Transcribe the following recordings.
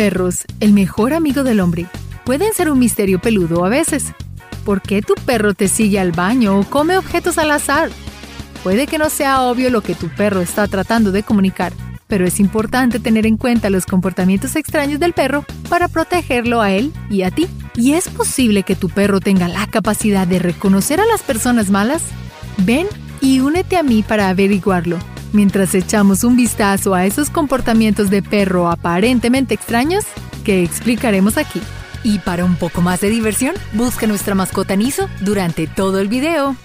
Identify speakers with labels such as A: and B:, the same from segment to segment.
A: perros, el mejor amigo del hombre, pueden ser un misterio peludo a veces. ¿Por qué tu perro te sigue al baño o come objetos al azar? Puede que no sea obvio lo que tu perro está tratando de comunicar, pero es importante tener en cuenta los comportamientos extraños del perro para protegerlo a él y a ti. ¿Y es posible que tu perro tenga la capacidad de reconocer a las personas malas? Ven y únete a mí para averiguarlo. Mientras echamos un vistazo a esos comportamientos de perro aparentemente extraños que explicaremos aquí. Y para un poco más de diversión, busca nuestra mascota Niso durante todo el video.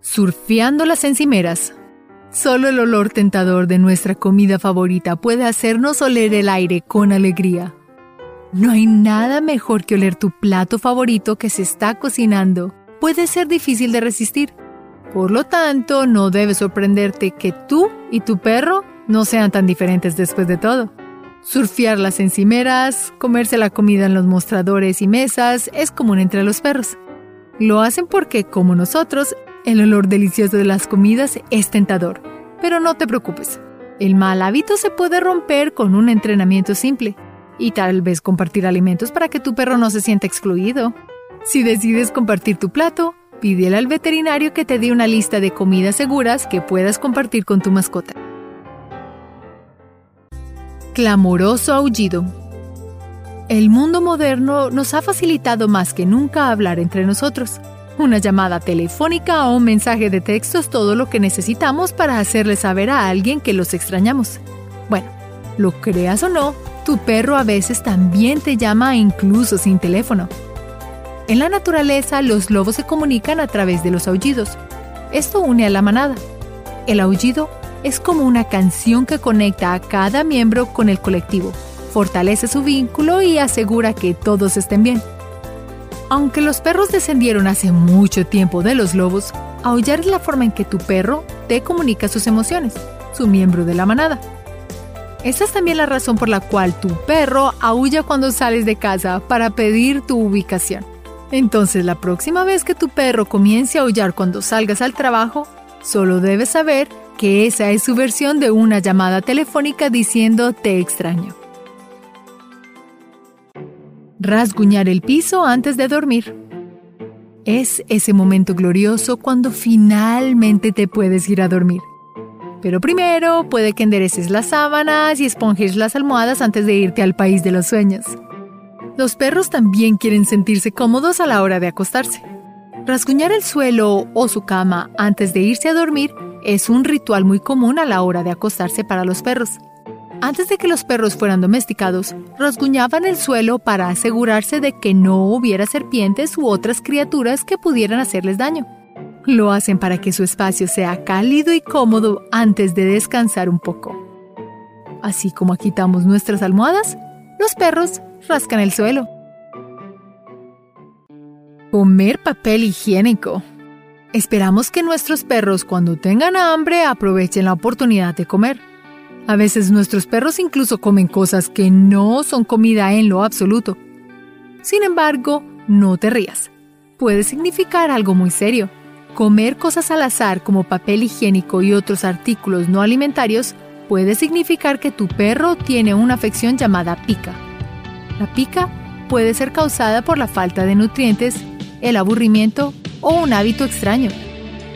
A: Surfeando las encimeras. Solo el olor tentador de nuestra comida favorita puede hacernos oler el aire con alegría. No hay nada mejor que oler tu plato favorito que se está cocinando. Puede ser difícil de resistir. Por lo tanto, no debe sorprenderte que tú y tu perro no sean tan diferentes después de todo. Surfear las encimeras, comerse la comida en los mostradores y mesas es común entre los perros. Lo hacen porque, como nosotros, el olor delicioso de las comidas es tentador. Pero no te preocupes, el mal hábito se puede romper con un entrenamiento simple y tal vez compartir alimentos para que tu perro no se sienta excluido. Si decides compartir tu plato, Pídele al veterinario que te dé una lista de comidas seguras que puedas compartir con tu mascota. Clamoroso aullido. El mundo moderno nos ha facilitado más que nunca hablar entre nosotros. Una llamada telefónica o un mensaje de texto es todo lo que necesitamos para hacerle saber a alguien que los extrañamos. Bueno, lo creas o no, tu perro a veces también te llama incluso sin teléfono. En la naturaleza, los lobos se comunican a través de los aullidos. Esto une a la manada. El aullido es como una canción que conecta a cada miembro con el colectivo, fortalece su vínculo y asegura que todos estén bien. Aunque los perros descendieron hace mucho tiempo de los lobos, aullar es la forma en que tu perro te comunica sus emociones, su miembro de la manada. Esta es también la razón por la cual tu perro aúlla cuando sales de casa para pedir tu ubicación. Entonces la próxima vez que tu perro comience a aullar cuando salgas al trabajo, solo debes saber que esa es su versión de una llamada telefónica diciendo te extraño. Rasguñar el piso antes de dormir. Es ese momento glorioso cuando finalmente te puedes ir a dormir. Pero primero puede que endereces las sábanas y esponjes las almohadas antes de irte al país de los sueños. Los perros también quieren sentirse cómodos a la hora de acostarse. Rasguñar el suelo o su cama antes de irse a dormir es un ritual muy común a la hora de acostarse para los perros. Antes de que los perros fueran domesticados, rasguñaban el suelo para asegurarse de que no hubiera serpientes u otras criaturas que pudieran hacerles daño. Lo hacen para que su espacio sea cálido y cómodo antes de descansar un poco. Así como quitamos nuestras almohadas, los perros rascan el suelo. Comer papel higiénico. Esperamos que nuestros perros cuando tengan hambre aprovechen la oportunidad de comer. A veces nuestros perros incluso comen cosas que no son comida en lo absoluto. Sin embargo, no te rías. Puede significar algo muy serio. Comer cosas al azar como papel higiénico y otros artículos no alimentarios puede significar que tu perro tiene una afección llamada pica. La pica puede ser causada por la falta de nutrientes, el aburrimiento o un hábito extraño.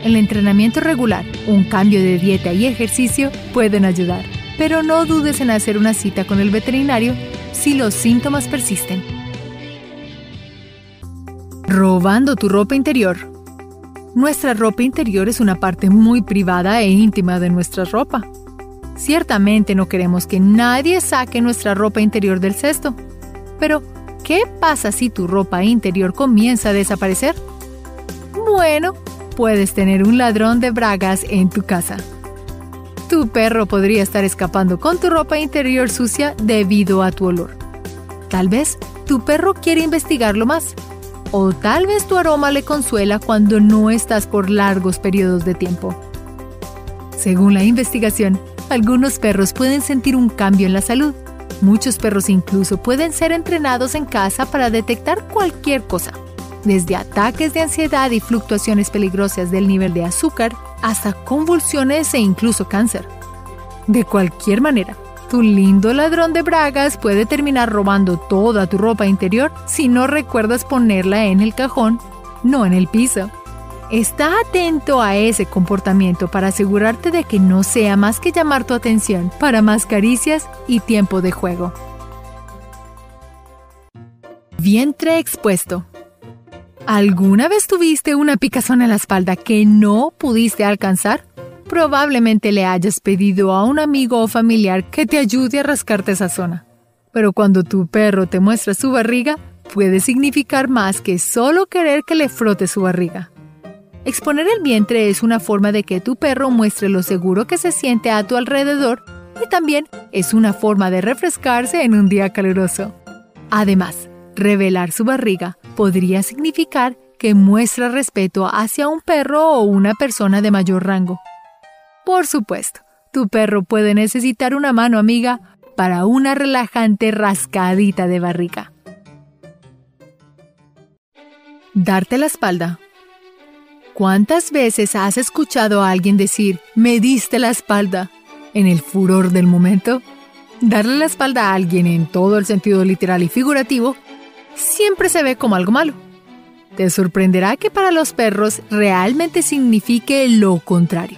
A: El entrenamiento regular, un cambio de dieta y ejercicio pueden ayudar, pero no dudes en hacer una cita con el veterinario si los síntomas persisten. Robando tu ropa interior. Nuestra ropa interior es una parte muy privada e íntima de nuestra ropa. Ciertamente no queremos que nadie saque nuestra ropa interior del cesto, pero, ¿qué pasa si tu ropa interior comienza a desaparecer? Bueno, puedes tener un ladrón de bragas en tu casa. Tu perro podría estar escapando con tu ropa interior sucia debido a tu olor. Tal vez tu perro quiere investigarlo más. O tal vez tu aroma le consuela cuando no estás por largos periodos de tiempo. Según la investigación, algunos perros pueden sentir un cambio en la salud Muchos perros incluso pueden ser entrenados en casa para detectar cualquier cosa, desde ataques de ansiedad y fluctuaciones peligrosas del nivel de azúcar hasta convulsiones e incluso cáncer. De cualquier manera, Tu lindo ladrón de bragas puede terminar robando toda tu ropa interior si no recuerdas ponerla en el cajón, no en el piso. Está atento a ese comportamiento para asegurarte de que no sea más que llamar tu atención para más caricias y tiempo de juego. Vientre expuesto. ¿Alguna vez tuviste una picazón en la espalda que no pudiste alcanzar? Probablemente le hayas pedido a un amigo o familiar que te ayude a rascarte esa zona. Pero cuando tu perro te muestra su barriga, puede significar más que solo querer que le frote su barriga. Exponer el vientre es una forma de que tu perro muestre lo seguro que se siente a tu alrededor y también es una forma de refrescarse en un día caluroso. Además, revelar su barriga podría significar que muestra respeto hacia un perro o una persona de mayor rango. Por supuesto, tu perro puede necesitar una mano amiga para una relajante rascadita de barriga. Darte la espalda ¿Cuántas veces has escuchado a alguien decir, me diste la espalda, en el furor del momento? Darle la espalda a alguien en todo el sentido literal y figurativo siempre se ve como algo malo. Te sorprenderá que para los perros realmente signifique lo contrario.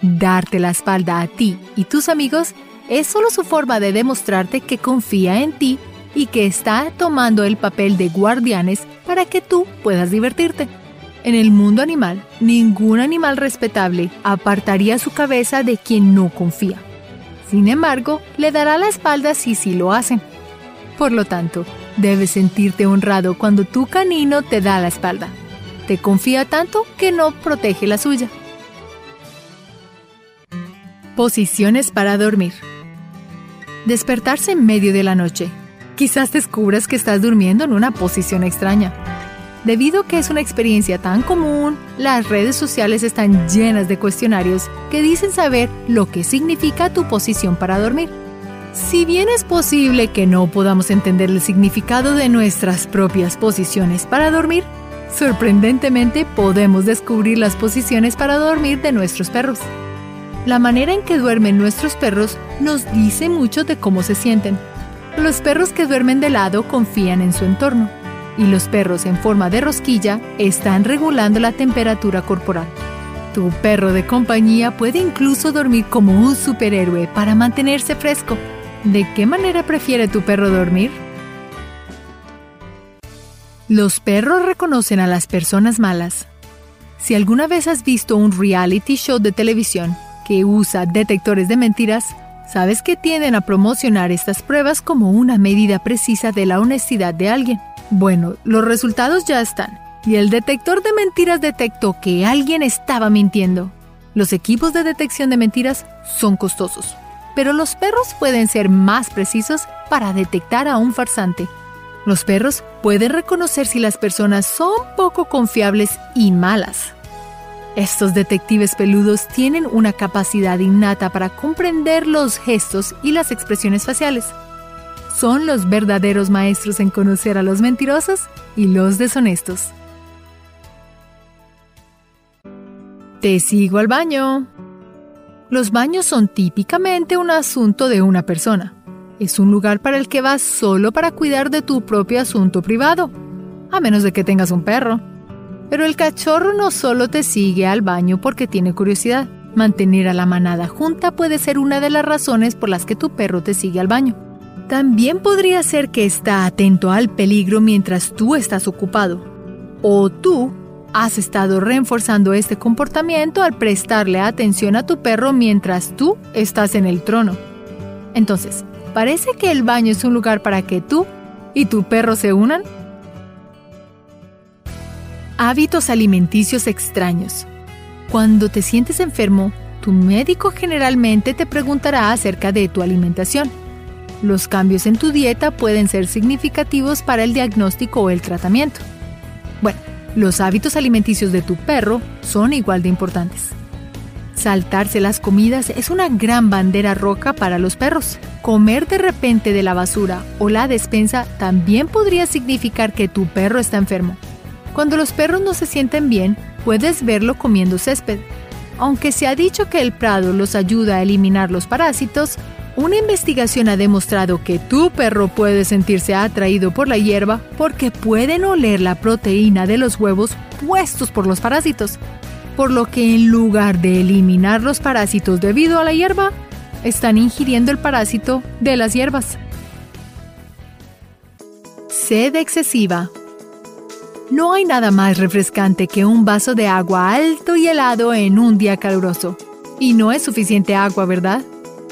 A: Darte la espalda a ti y tus amigos es solo su forma de demostrarte que confía en ti y que está tomando el papel de guardianes para que tú puedas divertirte. En el mundo animal, ningún animal respetable apartaría su cabeza de quien no confía. Sin embargo, le dará la espalda si sí lo hacen. Por lo tanto, debes sentirte honrado cuando tu canino te da la espalda. Te confía tanto que no protege la suya. Posiciones para dormir. Despertarse en medio de la noche. Quizás descubras que estás durmiendo en una posición extraña. Debido a que es una experiencia tan común, las redes sociales están llenas de cuestionarios que dicen saber lo que significa tu posición para dormir. Si bien es posible que no podamos entender el significado de nuestras propias posiciones para dormir, sorprendentemente podemos descubrir las posiciones para dormir de nuestros perros. La manera en que duermen nuestros perros nos dice mucho de cómo se sienten. Los perros que duermen de lado confían en su entorno y los perros en forma de rosquilla están regulando la temperatura corporal. Tu perro de compañía puede incluso dormir como un superhéroe para mantenerse fresco. ¿De qué manera prefiere tu perro dormir? Los perros reconocen a las personas malas. Si alguna vez has visto un reality show de televisión que usa detectores de mentiras, sabes que tienden a promocionar estas pruebas como una medida precisa de la honestidad de alguien. Bueno, los resultados ya están y el detector de mentiras detectó que alguien estaba mintiendo. Los equipos de detección de mentiras son costosos, pero los perros pueden ser más precisos para detectar a un farsante. Los perros pueden reconocer si las personas son poco confiables y malas. Estos detectives peludos tienen una capacidad innata para comprender los gestos y las expresiones faciales son los verdaderos maestros en conocer a los mentirosos y los deshonestos. Te sigo al baño. Los baños son típicamente un asunto de una persona. Es un lugar para el que vas solo para cuidar de tu propio asunto privado, a menos de que tengas un perro. Pero el cachorro no solo te sigue al baño porque tiene curiosidad. Mantener a la manada junta puede ser una de las razones por las que tu perro te sigue al baño. También podría ser que está atento al peligro mientras tú estás ocupado. O tú has estado reforzando este comportamiento al prestarle atención a tu perro mientras tú estás en el trono. Entonces, ¿parece que el baño es un lugar para que tú y tu perro se unan? Hábitos alimenticios extraños. Cuando te sientes enfermo, tu médico generalmente te preguntará acerca de tu alimentación. Los cambios en tu dieta pueden ser significativos para el diagnóstico o el tratamiento. Bueno, los hábitos alimenticios de tu perro son igual de importantes. Saltarse las comidas es una gran bandera roja para los perros. Comer de repente de la basura o la despensa también podría significar que tu perro está enfermo. Cuando los perros no se sienten bien, puedes verlo comiendo césped. Aunque se ha dicho que el prado los ayuda a eliminar los parásitos, Una investigación ha demostrado que tu perro puede sentirse atraído por la hierba porque pueden oler la proteína de los huevos puestos por los parásitos, por lo que en lugar de eliminar los parásitos debido a la hierba, están ingiriendo el parásito de las hierbas. Sed excesiva. No hay nada más refrescante que un vaso de agua alto y helado en un día caluroso. Y no es suficiente agua, ¿verdad?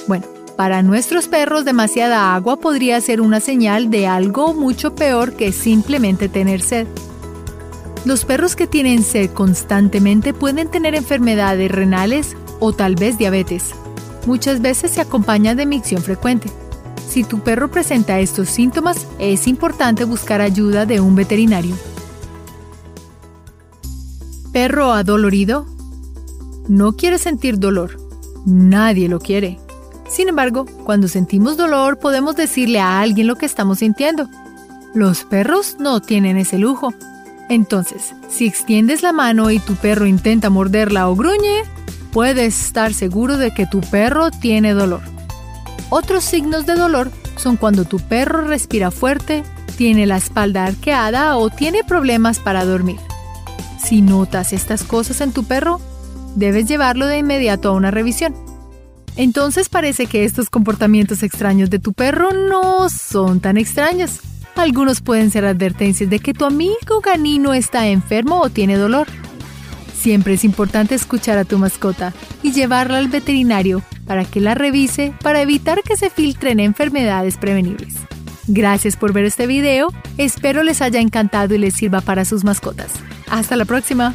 A: Bueno, para nuestros perros demasiada agua podría ser una señal de algo mucho peor que simplemente tener sed. Los perros que tienen sed constantemente pueden tener enfermedades renales o tal vez diabetes. Muchas veces se acompaña de micción frecuente. Si tu perro presenta estos síntomas, es importante buscar ayuda de un veterinario. Perro adolorido. No quiere sentir dolor. Nadie lo quiere. Sin embargo, cuando sentimos dolor podemos decirle a alguien lo que estamos sintiendo. Los perros no tienen ese lujo. Entonces, si extiendes la mano y tu perro intenta morderla o gruñe, puedes estar seguro de que tu perro tiene dolor. Otros signos de dolor son cuando tu perro respira fuerte, tiene la espalda arqueada o tiene problemas para dormir. Si notas estas cosas en tu perro, debes llevarlo de inmediato a una revisión. Entonces parece que estos comportamientos extraños de tu perro no son tan extraños. Algunos pueden ser advertencias de que tu amigo canino está enfermo o tiene dolor. Siempre es importante escuchar a tu mascota y llevarla al veterinario para que la revise para evitar que se filtren enfermedades prevenibles. Gracias por ver este video, espero les haya encantado y les sirva para sus mascotas. Hasta la próxima.